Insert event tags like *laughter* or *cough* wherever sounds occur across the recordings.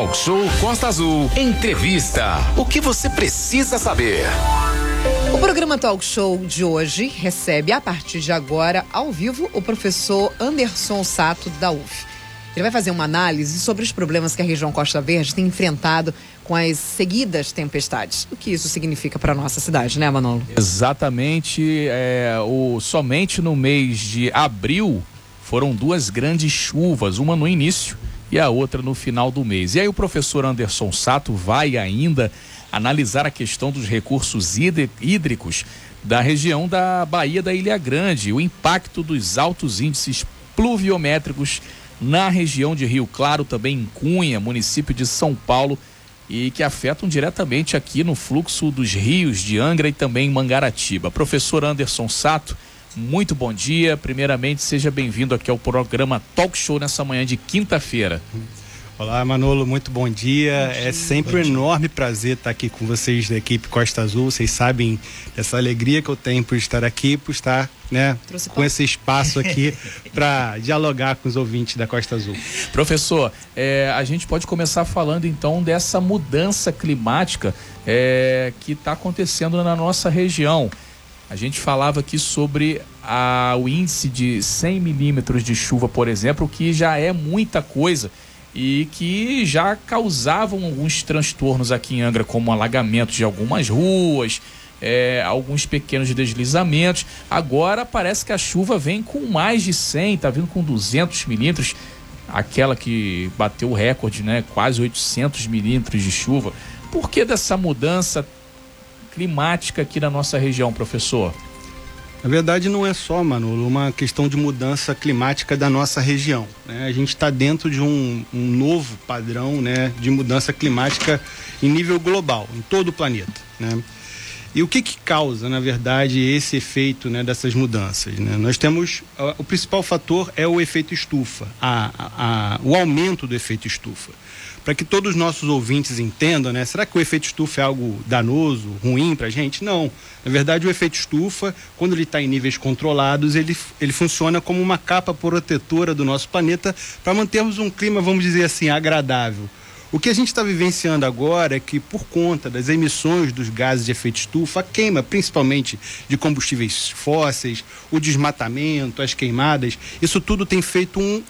Talk Show Costa Azul. Entrevista. O que você precisa saber? O programa Talk Show de hoje recebe, a partir de agora, ao vivo, o professor Anderson Sato, da UF. Ele vai fazer uma análise sobre os problemas que a região Costa Verde tem enfrentado com as seguidas tempestades. O que isso significa para nossa cidade, né, Manolo? Exatamente. É, o, somente no mês de abril foram duas grandes chuvas, uma no início e a outra no final do mês. E aí o professor Anderson Sato vai ainda analisar a questão dos recursos hídricos da região da Baía da Ilha Grande, o impacto dos altos índices pluviométricos na região de Rio Claro, também em Cunha, município de São Paulo, e que afetam diretamente aqui no fluxo dos rios de Angra e também Mangaratiba. Professor Anderson Sato, muito bom dia. Primeiramente, seja bem-vindo aqui ao programa Talk Show nessa manhã de quinta-feira. Olá, Manolo, muito bom dia. Bom dia é sempre um enorme prazer estar aqui com vocês da equipe Costa Azul. Vocês sabem dessa alegria que eu tenho por estar aqui, por estar né, com esse espaço aqui *laughs* para dialogar com os ouvintes da Costa Azul. Professor, é, a gente pode começar falando então dessa mudança climática é, que está acontecendo na nossa região. A gente falava aqui sobre a, o índice de 100 milímetros de chuva, por exemplo, que já é muita coisa e que já causavam alguns transtornos aqui em Angra, como alagamento de algumas ruas, é, alguns pequenos deslizamentos. Agora parece que a chuva vem com mais de 100, tá vindo com 200 milímetros, aquela que bateu o recorde, né? Quase 800 milímetros de chuva. Por que dessa mudança climática aqui na nossa região, professor? Na verdade, não é só, Manolo, uma questão de mudança climática da nossa região. Né? A gente está dentro de um, um, novo padrão né, de mudança climática em nível global, em todo o planeta. Né? E o que, que causa, na verdade, esse efeito né, dessas mudanças? Né? Nós temos. O principal fator é o efeito estufa, a, a, a, o aumento do efeito estufa para que todos os nossos ouvintes entendam, né? Será que o efeito estufa é algo danoso, ruim para a gente? Não. Na verdade, o efeito estufa, quando ele está em níveis controlados, ele, ele funciona como uma capa protetora do nosso planeta para mantermos um clima, vamos dizer assim, agradável. O que a gente está vivenciando agora é que, por conta das emissões dos gases de efeito estufa, a queima, principalmente de combustíveis fósseis, o desmatamento, as queimadas, isso tudo tem feito um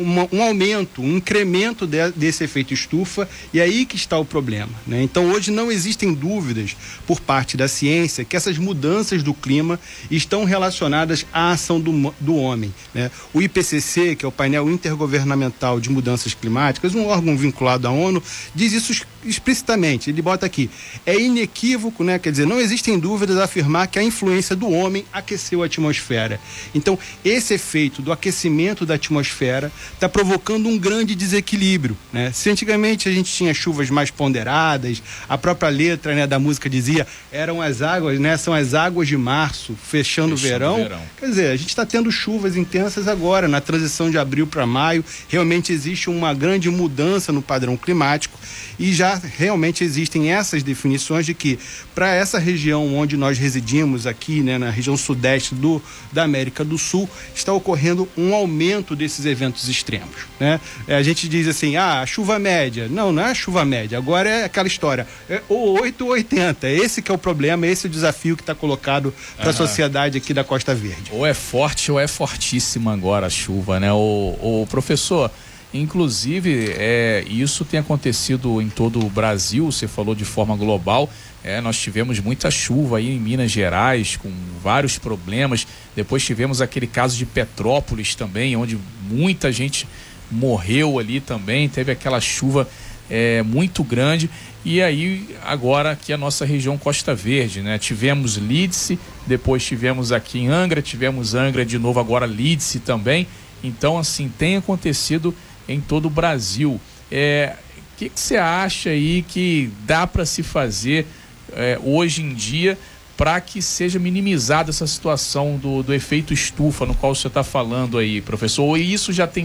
uma, um aumento, um incremento de, desse efeito estufa, e é aí que está o problema. Né? Então, hoje não existem dúvidas por parte da ciência que essas mudanças do clima estão relacionadas à ação do, do homem. Né? O IPCC, que é o painel intergovernamental de mudanças climáticas, um órgão vinculado à ONU, diz isso explicitamente. Ele bota aqui: é inequívoco, né? quer dizer, não existem dúvidas afirmar que a influência do homem aqueceu a atmosfera. Então, esse efeito do aquecimento da atmosfera está provocando um grande desequilíbrio. Né? Se antigamente a gente tinha chuvas mais ponderadas, a própria letra né, da música dizia eram as águas, né, são as águas de março fechando, o verão. verão. Quer dizer, a gente está tendo chuvas intensas agora, na transição de abril para maio. Realmente existe uma grande mudança no padrão climático e já realmente existem essas definições de que para essa região onde nós residimos aqui, né, na região sudeste do, da América do Sul, está ocorrendo um aumento desses eventos extremos. Né? É, a gente diz assim, ah, chuva média. Não, não é chuva média. Agora é aquela história, é ou 8 ou 80. Esse que é o problema, esse é o desafio que está colocado para a sociedade aqui da Costa Verde. Ou é forte ou é fortíssima agora a chuva, né? O, o professor, Inclusive, é, isso tem acontecido em todo o Brasil, você falou de forma global. É, nós tivemos muita chuva aí em Minas Gerais, com vários problemas. Depois tivemos aquele caso de Petrópolis também, onde muita gente morreu ali também. Teve aquela chuva é, muito grande. E aí, agora aqui a nossa região Costa Verde, né? Tivemos Lídice, depois tivemos aqui em Angra, tivemos Angra de novo, agora Lídice também. Então, assim, tem acontecido em todo o Brasil. É, o que você acha aí que dá para se fazer é, hoje em dia para que seja minimizada essa situação do, do efeito estufa no qual você está falando aí, professor? Ou isso já tem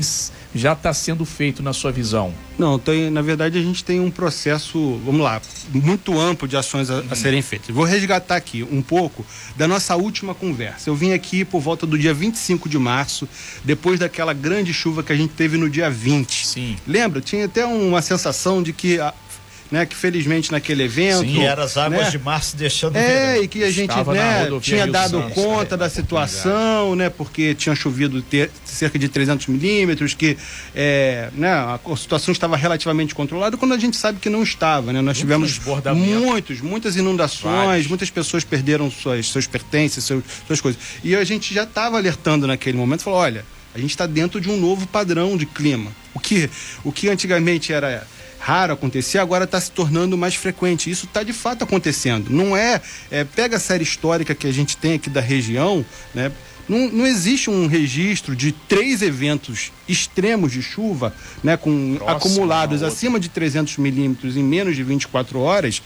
já está sendo feito na sua visão? Não, tem, na verdade a gente tem um processo, vamos lá, muito amplo de ações a, a uhum. serem feitas. Vou resgatar aqui um pouco da nossa última conversa. Eu vim aqui por volta do dia 25 de março, depois daquela grande chuva que a gente teve no dia 20. Sim. Lembra? Tinha até uma sensação de que a, né, que felizmente naquele evento. Sim, era as águas né, de março deixando. É, e que a gente né, tinha dado Santos, conta é, da situação, né, porque tinha chovido ter, cerca de 300 milímetros, que é, né, a, a, situação estava relativamente controlada, quando a gente sabe que não estava. Né? Nós tivemos muitos, muitas inundações, Vários. muitas pessoas perderam suas, seus pertences, seus, suas coisas. E a gente já estava alertando naquele momento, falou, olha, a gente está dentro de um novo padrão de clima. O que, o que antigamente era raro acontecer, agora está se tornando mais frequente. Isso está de fato acontecendo. Não é, é, Pega a série histórica que a gente tem aqui da região, né? Não, não existe um registro de três eventos extremos de chuva, né, com Próximo acumulados acima de 300 milímetros em menos de 24 horas,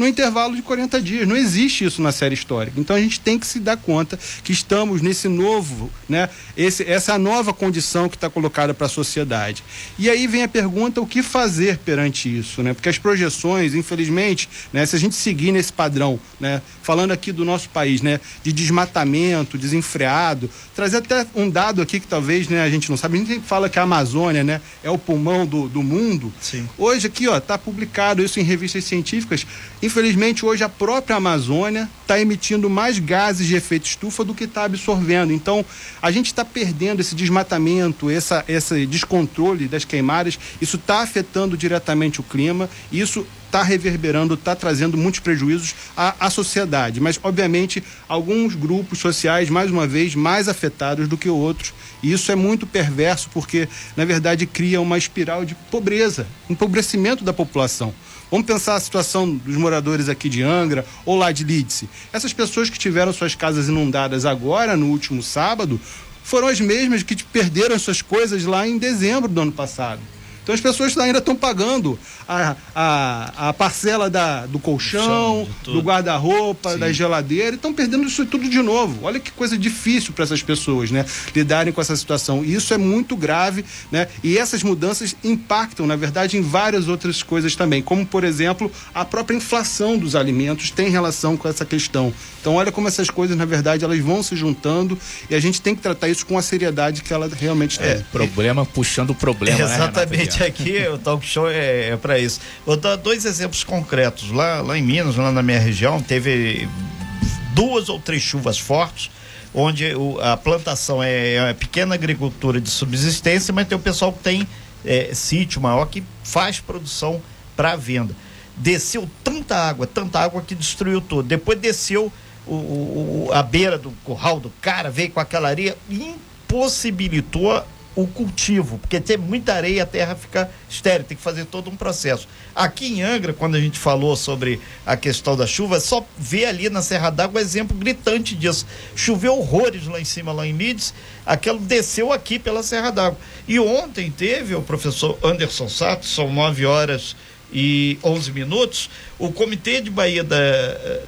no intervalo de 40 dias. Não existe isso na série histórica. Então a gente tem que se dar conta que estamos nesse novo, né? Esse, essa nova condição que está colocada para a sociedade. E aí vem a pergunta: o que fazer perante isso? Né? Porque as projeções, infelizmente, né, se a gente seguir nesse padrão, né, falando aqui do nosso país, né, de desmatamento desenfreado, trazer até um dado aqui que talvez né, a gente não sabe, a gente fala que a Amazônia né, é o pulmão do, do mundo. Sim. Hoje aqui está publicado isso em revistas científicas Infelizmente, hoje a própria Amazônia está emitindo mais gases de efeito estufa do que está absorvendo. Então, a gente está perdendo esse desmatamento, essa, esse descontrole das queimadas. Isso está afetando diretamente o clima. Isso está reverberando, está trazendo muitos prejuízos à, à, sociedade. Mas, obviamente, alguns grupos sociais, mais uma vez, mais afetados do que outros. E isso é muito perverso porque, na verdade, cria uma espiral de pobreza, empobrecimento da população. Vamos pensar a situação dos moradores aqui de Angra ou lá de Lídice. Essas pessoas que tiveram suas casas inundadas agora, no último sábado, foram as mesmas que perderam suas coisas lá em dezembro do ano passado. Então as pessoas ainda estão pagando a, a, a parcela da, do colchão, do guarda-roupa, da geladeira, e estão perdendo isso tudo de novo. Olha que coisa difícil para essas pessoas, né? Lidarem com essa situação. E isso é muito grave, né? E essas mudanças impactam, na verdade, em várias outras coisas também, como, por exemplo, a própria inflação dos alimentos tem relação com essa questão. Então, olha como essas coisas, na verdade, elas vão se juntando e a gente tem que tratar isso com a seriedade que ela realmente tem. É, problema puxando problema, né, Exatamente né, aqui, o talk show é, é para isso. Vou dar dois exemplos concretos. Lá, lá em Minas, lá na minha região, teve duas ou três chuvas fortes, onde a plantação é, é pequena agricultura de subsistência, mas tem o pessoal que tem é, sítio maior que faz produção para venda. Desceu tanta água, tanta água que destruiu tudo. Depois desceu o, o, a beira do curral do cara, veio com aquela areia, impossibilitou o cultivo, porque tem muita areia, a terra fica estéril, tem que fazer todo um processo. Aqui em Angra, quando a gente falou sobre a questão da chuva, só vê ali na Serra d'Água exemplo gritante disso. Choveu horrores lá em cima, lá em Lides, aquilo desceu aqui pela Serra d'Água. E ontem teve o professor Anderson Sato, são nove horas e 11 minutos, o Comitê de Bahia da,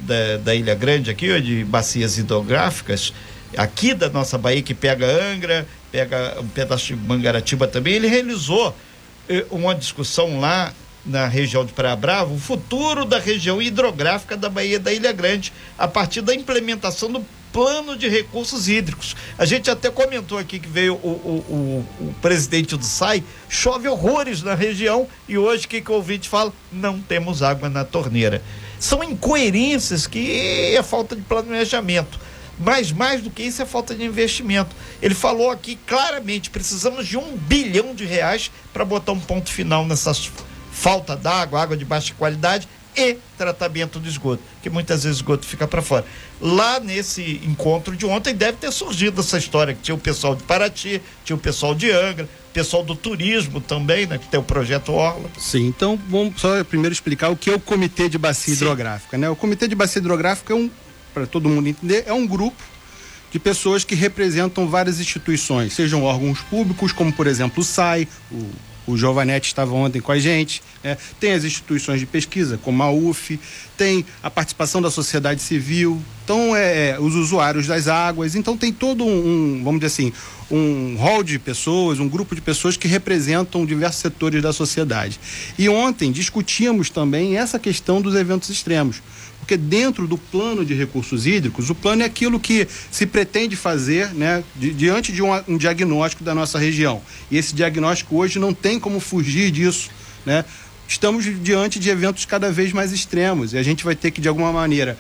da, da Ilha Grande, aqui, de bacias hidrográficas, aqui da nossa Bahia, que pega Angra, pega um pedaço de Mangaratiba também, ele realizou eh, uma discussão lá na região de Praia Brava, o futuro da região hidrográfica da Baía da Ilha Grande, a partir da implementação do plano de recursos hídricos. A gente até comentou aqui que veio o, o, o, o presidente do SAI, chove horrores na região e hoje o que, que o ouvinte fala? Não temos água na torneira. São incoerências que é falta de planejamento. Mas mais do que isso é falta de investimento. Ele falou aqui claramente: precisamos de um bilhão de reais para botar um ponto final nessa falta d'água, água de baixa qualidade e tratamento do esgoto, que muitas vezes o esgoto fica para fora. Lá nesse encontro de ontem deve ter surgido essa história que tinha o pessoal de Paraty, tinha o pessoal de Angra, pessoal do turismo também, né, que tem o projeto Orla. Sim, então vamos só primeiro explicar o que é o Comitê de Bacia Sim. Hidrográfica, né? O Comitê de Bacia Hidrográfica é um para todo mundo entender, é um grupo de pessoas que representam várias instituições, sejam órgãos públicos, como por exemplo o SAI, o o Giovanetti estava ontem com a gente, né? tem as instituições de pesquisa, como a UF, tem a participação da sociedade civil, então é, é os usuários das águas, então tem todo um, vamos dizer assim, um hall de pessoas, um grupo de pessoas que representam diversos setores da sociedade. E ontem discutimos também essa questão dos eventos extremos porque dentro do plano de recursos hídricos, o plano é aquilo que se pretende fazer né, di diante de um, um, diagnóstico da nossa região. E esse diagnóstico hoje não tem como fugir disso. Né? Estamos diante de eventos cada vez mais extremos e a gente vai ter que, de alguma maneira,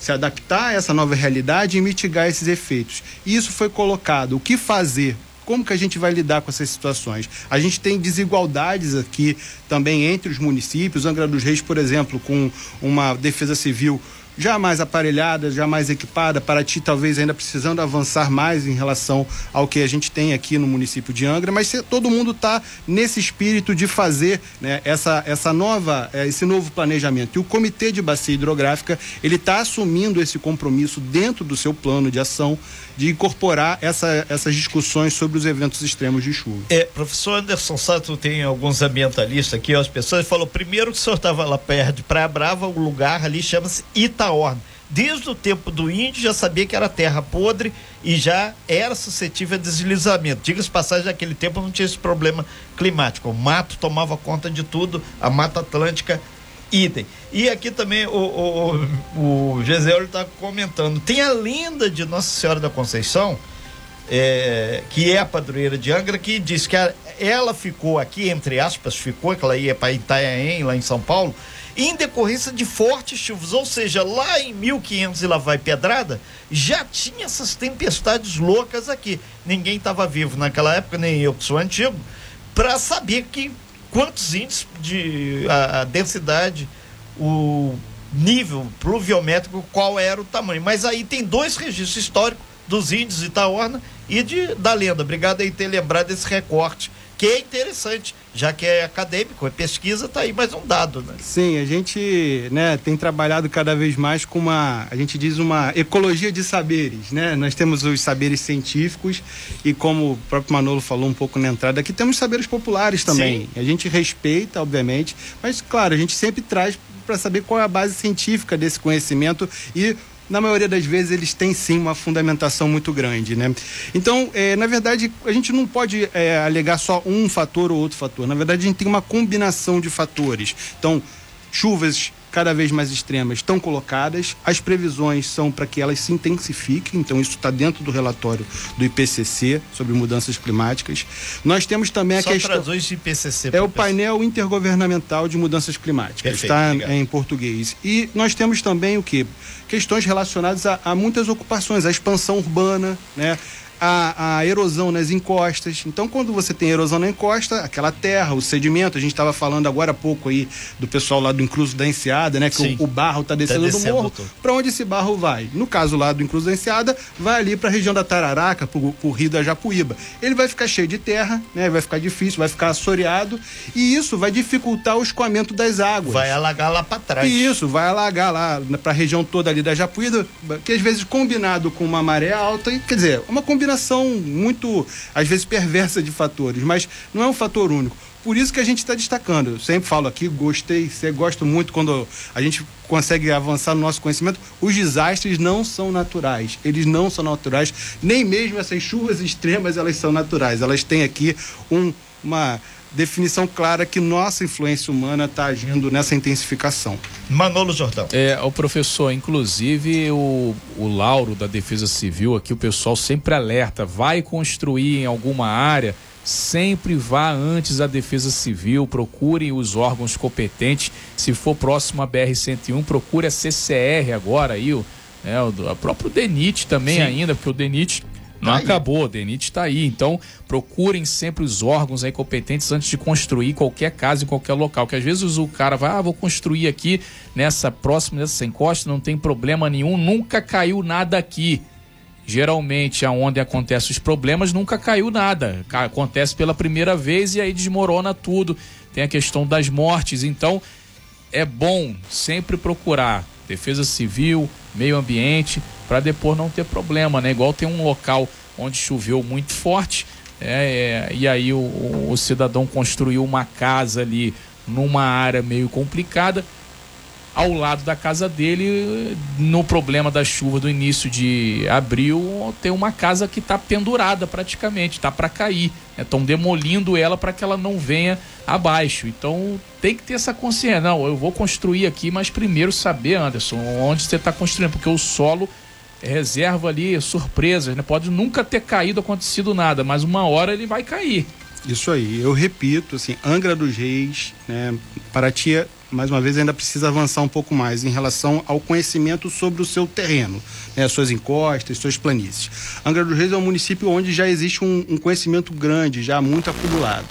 se adaptar a essa nova realidade e mitigar esses efeitos. Isso foi colocado. O que fazer? Como que a gente vai lidar com essas situações? A gente tem desigualdades aqui também entre os municípios. Angra dos Reis, por exemplo, com uma defesa civil já mais aparelhada, já mais equipada, Paraty talvez ainda precisando avançar mais em relação ao que a gente tem aqui no município de Angra, mas se, todo mundo está nesse espírito de fazer né, essa, essa nova, é, esse novo planejamento. E o Comitê de Bacia Hidrográfica, ele está assumindo esse compromisso dentro do seu plano de ação de incorporar essa, essas discussões sobre os eventos extremos de chuva. É, professor Anderson Sato tem alguns ambientalistas aqui, as pessoas falou primeiro que o senhor estava lá perto de Praia Brava, o lugar ali chama-se Itaorna. Desde o tempo do índio já sabia que era terra podre e já era suscetível a deslizamento. Diga-se passagem, naquele tempo não tinha esse problema climático. O mato tomava conta de tudo, a Mata Atlântica idem. E aqui também o, o, o Gisele está comentando. Tem a lenda de Nossa Senhora da Conceição, é, que é a padroeira de Angra, que diz que a, ela ficou aqui, entre aspas, ficou, que ela ia para Itanhaém, lá em São Paulo, em decorrência de fortes chuvas. Ou seja, lá em 1500 e lá vai pedrada, já tinha essas tempestades loucas aqui. Ninguém estava vivo naquela época, nem eu que sou antigo, para saber que quantos índices de a, a densidade, o nível pluviométrico, qual era o tamanho. Mas aí tem dois registros históricos dos índios de Itaorna e de, da lenda. Obrigado aí ter lembrado desse recorte que é interessante, já que é acadêmico, é pesquisa, tá aí mais um dado, né? Sim, a gente, né, tem trabalhado cada vez mais com uma, a gente diz uma ecologia de saberes, né? Nós temos os saberes científicos e como o próprio Manolo falou um pouco na entrada, aqui temos saberes populares também. Sim. A gente respeita, obviamente, mas claro, a gente sempre traz para saber qual é a base científica desse conhecimento e na maioria das vezes eles têm sim uma fundamentação muito grande, né? Então, é, na verdade, a gente não pode é, alegar só um fator ou outro fator. Na verdade, a gente tem uma combinação de fatores. Então, chuvas cada vez mais extremas estão colocadas, as previsões são para que elas se intensifiquem, então isso está dentro do relatório do IPCC sobre mudanças climáticas. Nós temos também a Só questão. Traduz de IPCC. É o painel intergovernamental de mudanças climáticas, está em português. E nós temos também o que? Questões relacionadas a, a muitas ocupações, a expansão urbana, né? A, a, erosão nas encostas. Então, quando você tem erosão na encosta, aquela terra, o sedimento, a gente estava falando agora há pouco aí do pessoal lá do Incluso da Enseada, né? Que o, o, barro está descendo, tá descendo do morro. Para onde esse barro vai? No caso lá do Incluso da Enseada, vai ali para a região da Tararaca, para o rio da Japuíba. Ele vai ficar cheio de terra, né? Vai ficar difícil, vai ficar assoreado e isso vai dificultar o escoamento das águas. Vai alagar lá para trás. E isso, vai alagar lá para a região toda ali da Japuíba, que às vezes combinado com uma maré alta, quer dizer, uma combinação combinação muito, às vezes, perversa de fatores, mas não é um fator único. Por isso que a gente está destacando. Eu sempre falo aqui, gostei, gosto muito quando a gente consegue avançar no nosso conhecimento. Os desastres não são naturais. Eles não são naturais. Nem mesmo essas chuvas extremas elas são naturais. Elas têm aqui um, uma definição clara que nossa influência humana está agindo nessa intensificação. Manolo Jordão. É, o professor, inclusive o, o Lauro da Defesa Civil aqui, o pessoal sempre alerta, vai construir em alguma área, sempre vá antes à Defesa Civil, procure os órgãos competentes, se for próximo à BR-101, procure a CCR agora aí, o, é, o, o próprio DENIT também Sim. ainda, porque o DENIT não tá acabou, o DENIT está aí. Então, procurem sempre os órgãos aí competentes antes de construir qualquer casa em qualquer local. Que às vezes o cara vai, ah, vou construir aqui nessa próxima, nessa encosta, não tem problema nenhum, nunca caiu nada aqui. Geralmente, aonde acontecem os problemas, nunca caiu nada. Acontece pela primeira vez e aí desmorona tudo. Tem a questão das mortes. Então, é bom sempre procurar defesa civil, meio ambiente, para depois não ter problema, né? Igual tem um local onde choveu muito forte, É, é, e aí o, o, cidadão construiu uma casa ali numa área meio complicada. Ao lado da casa dele, no problema da chuva do início de abril, tem uma casa que está pendurada praticamente, está para cair. Estão né? demolindo ela para que ela não venha abaixo. Então tem que ter essa consciência. Não, eu vou construir aqui, mas primeiro saber, Anderson, onde você está construindo, porque o solo reserva ali surpresas, né? Pode nunca ter caído, acontecido nada, mas uma hora ele vai cair. Isso aí, eu repito, assim, Angra dos Reis, né, Paraty, mais uma vez, ainda precisa avançar um pouco mais em relação ao conhecimento sobre o seu terreno, né, suas encostas, suas planícies. Angra dos Reis é um município onde já existe um, um conhecimento grande, já muito acumulado.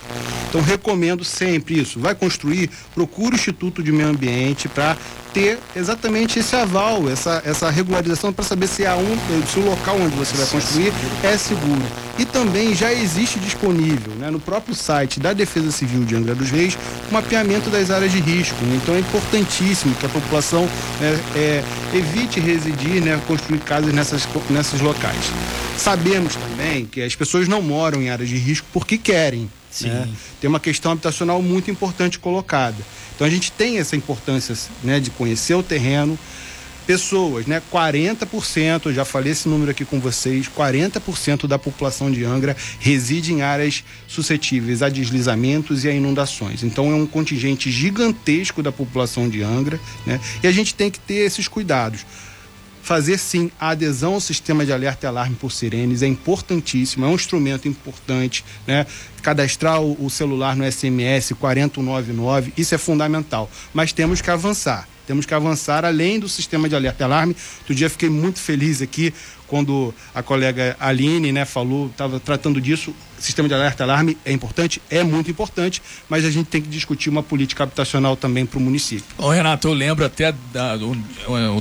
Então, recomendo sempre isso. Vai construir, procure o Instituto de Meio Ambiente para ter exatamente esse aval, essa, essa regularização para saber se, há um, se o local onde você vai construir é seguro. E também já existe disponível né, no próprio site da Defesa Civil de Angra dos Reis um mapeamento das áreas de risco. Né? Então é importantíssimo que a população né, é, evite residir, né, construir casas nessas, nesses locais. Sabemos também que as pessoas não moram em áreas de risco porque querem. Né? Tem uma questão habitacional muito importante colocada. Então a gente tem essa importância né, de conhecer o terreno. Pessoas, né? 40%, eu já falei esse número aqui com vocês, 40% da população de Angra reside em áreas suscetíveis a deslizamentos e a inundações. Então é um contingente gigantesco da população de Angra, né? E a gente tem que ter esses cuidados fazer sim a adesão ao sistema de alerta e alarme por sirenes é importantíssimo, é um instrumento importante, né? Cadastrar o, celular no SMS 4099, isso é fundamental, mas temos que avançar. Temos que avançar além do sistema de alerta e alarme. Outro dia fiquei muito feliz aqui quando a colega Aline né, falou, estava tratando disso, sistema de alerta alarme é importante, é muito importante, mas a gente tem que discutir uma política habitacional também para o município. Ô Renato, eu lembro até da, do,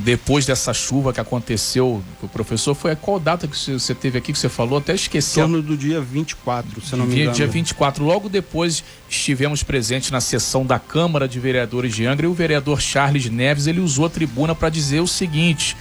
depois dessa chuva que aconteceu, o professor, foi qual data que você teve aqui que você falou? Até esqueci. Em torno do dia 24, se não me engano. Dia 24. Logo depois estivemos presentes na sessão da Câmara de Vereadores de Angra e o vereador Charles Neves, ele usou a tribuna para dizer o seguinte,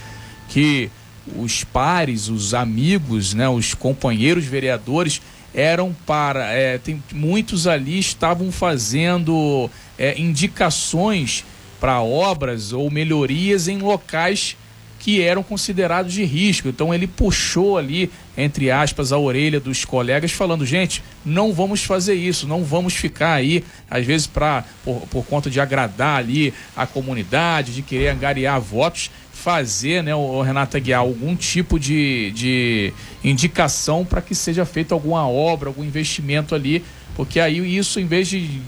que os pares, os amigos, né, os companheiros vereadores eram para. É, tem, muitos ali estavam fazendo é, indicações para obras ou melhorias em locais que eram considerados de risco. Então ele puxou ali, entre aspas, a orelha dos colegas, falando: gente, não vamos fazer isso, não vamos ficar aí, às vezes, pra, por, por conta de agradar ali a comunidade, de querer angariar votos fazer, né, o Renato Aguiar, algum tipo de, de indicação para que seja feita alguma obra, algum investimento ali, porque aí isso, em vez de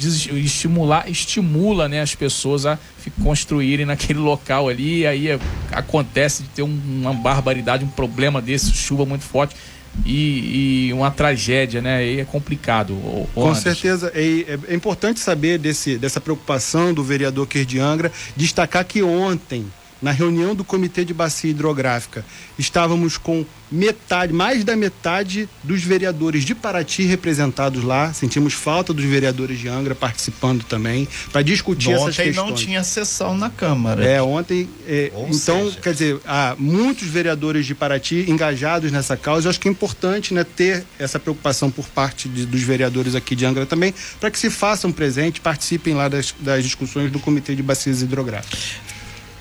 estimular, estimula né, as pessoas a construírem naquele local ali, e aí é, acontece de ter um, uma barbaridade, um problema desse, chuva muito forte. E, e, uma tragédia, né? Aí é complicado. O, o Com Anderson. certeza. É, é, importante saber desse, dessa preocupação do vereador Kerr Angra, destacar que ontem na reunião do Comitê de Bacia Hidrográfica, estávamos com metade, mais da metade dos vereadores de Paraty representados lá. Sentimos falta dos vereadores de Angra participando também para discutir ontem essas questões. Ontem não tinha sessão na Câmara. É, ontem. É, então, seja... quer dizer, há muitos vereadores de Paraty engajados nessa causa. Eu acho que é importante né, ter essa preocupação por parte de, dos vereadores aqui de Angra também, para que se façam presente, participem lá das, das discussões do Comitê de Bacias Hidrográficas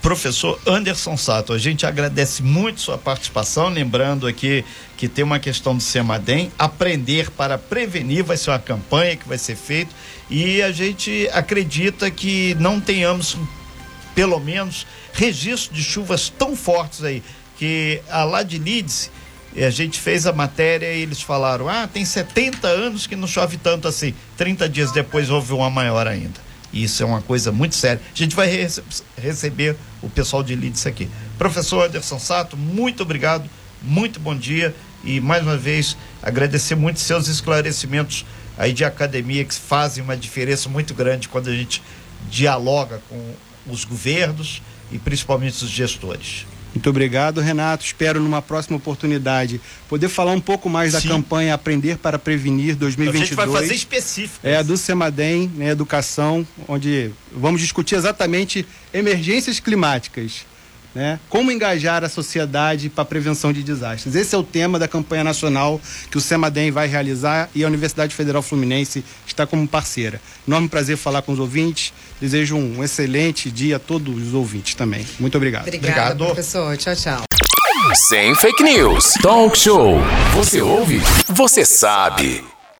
professor Anderson Sato. A gente agradece muito sua participação, lembrando aqui que tem uma questão do Semadem, aprender para prevenir vai ser uma campanha que vai ser feita e a gente acredita que não tenhamos pelo menos registro de chuvas tão fortes aí que a lá de Leeds a gente fez a matéria e eles falaram: "Ah, tem 70 anos que não chove tanto assim". 30 dias depois houve uma maior ainda. Isso é uma coisa muito séria. A gente vai rece receber o pessoal de Leeds aqui. Professor Anderson Sato, muito obrigado, muito bom dia e mais uma vez agradecer muito seus esclarecimentos aí de academia que fazem uma diferença muito grande quando a gente dialoga com os governos e principalmente os gestores. Muito obrigado, Renato. Espero numa próxima oportunidade poder falar um pouco mais Sim. da campanha Aprender para Prevenir 2022. A gente vai fazer específico. É a do Semadem, né, educação, onde vamos discutir exatamente emergências climáticas Né? Como engajar a sociedade para a prevenção de desastres? Esse é o tema da campanha nacional que o SEMADEM vai realizar e a Universidade Federal Fluminense está como parceira. Enorme prazer falar com os ouvintes. Desejo um excelente dia a todos os ouvintes também. Muito obrigado. Obrigada, Obrigado. professor. Tchau, tchau. Sem fake news. Talk show. Você ouve? Você sabe.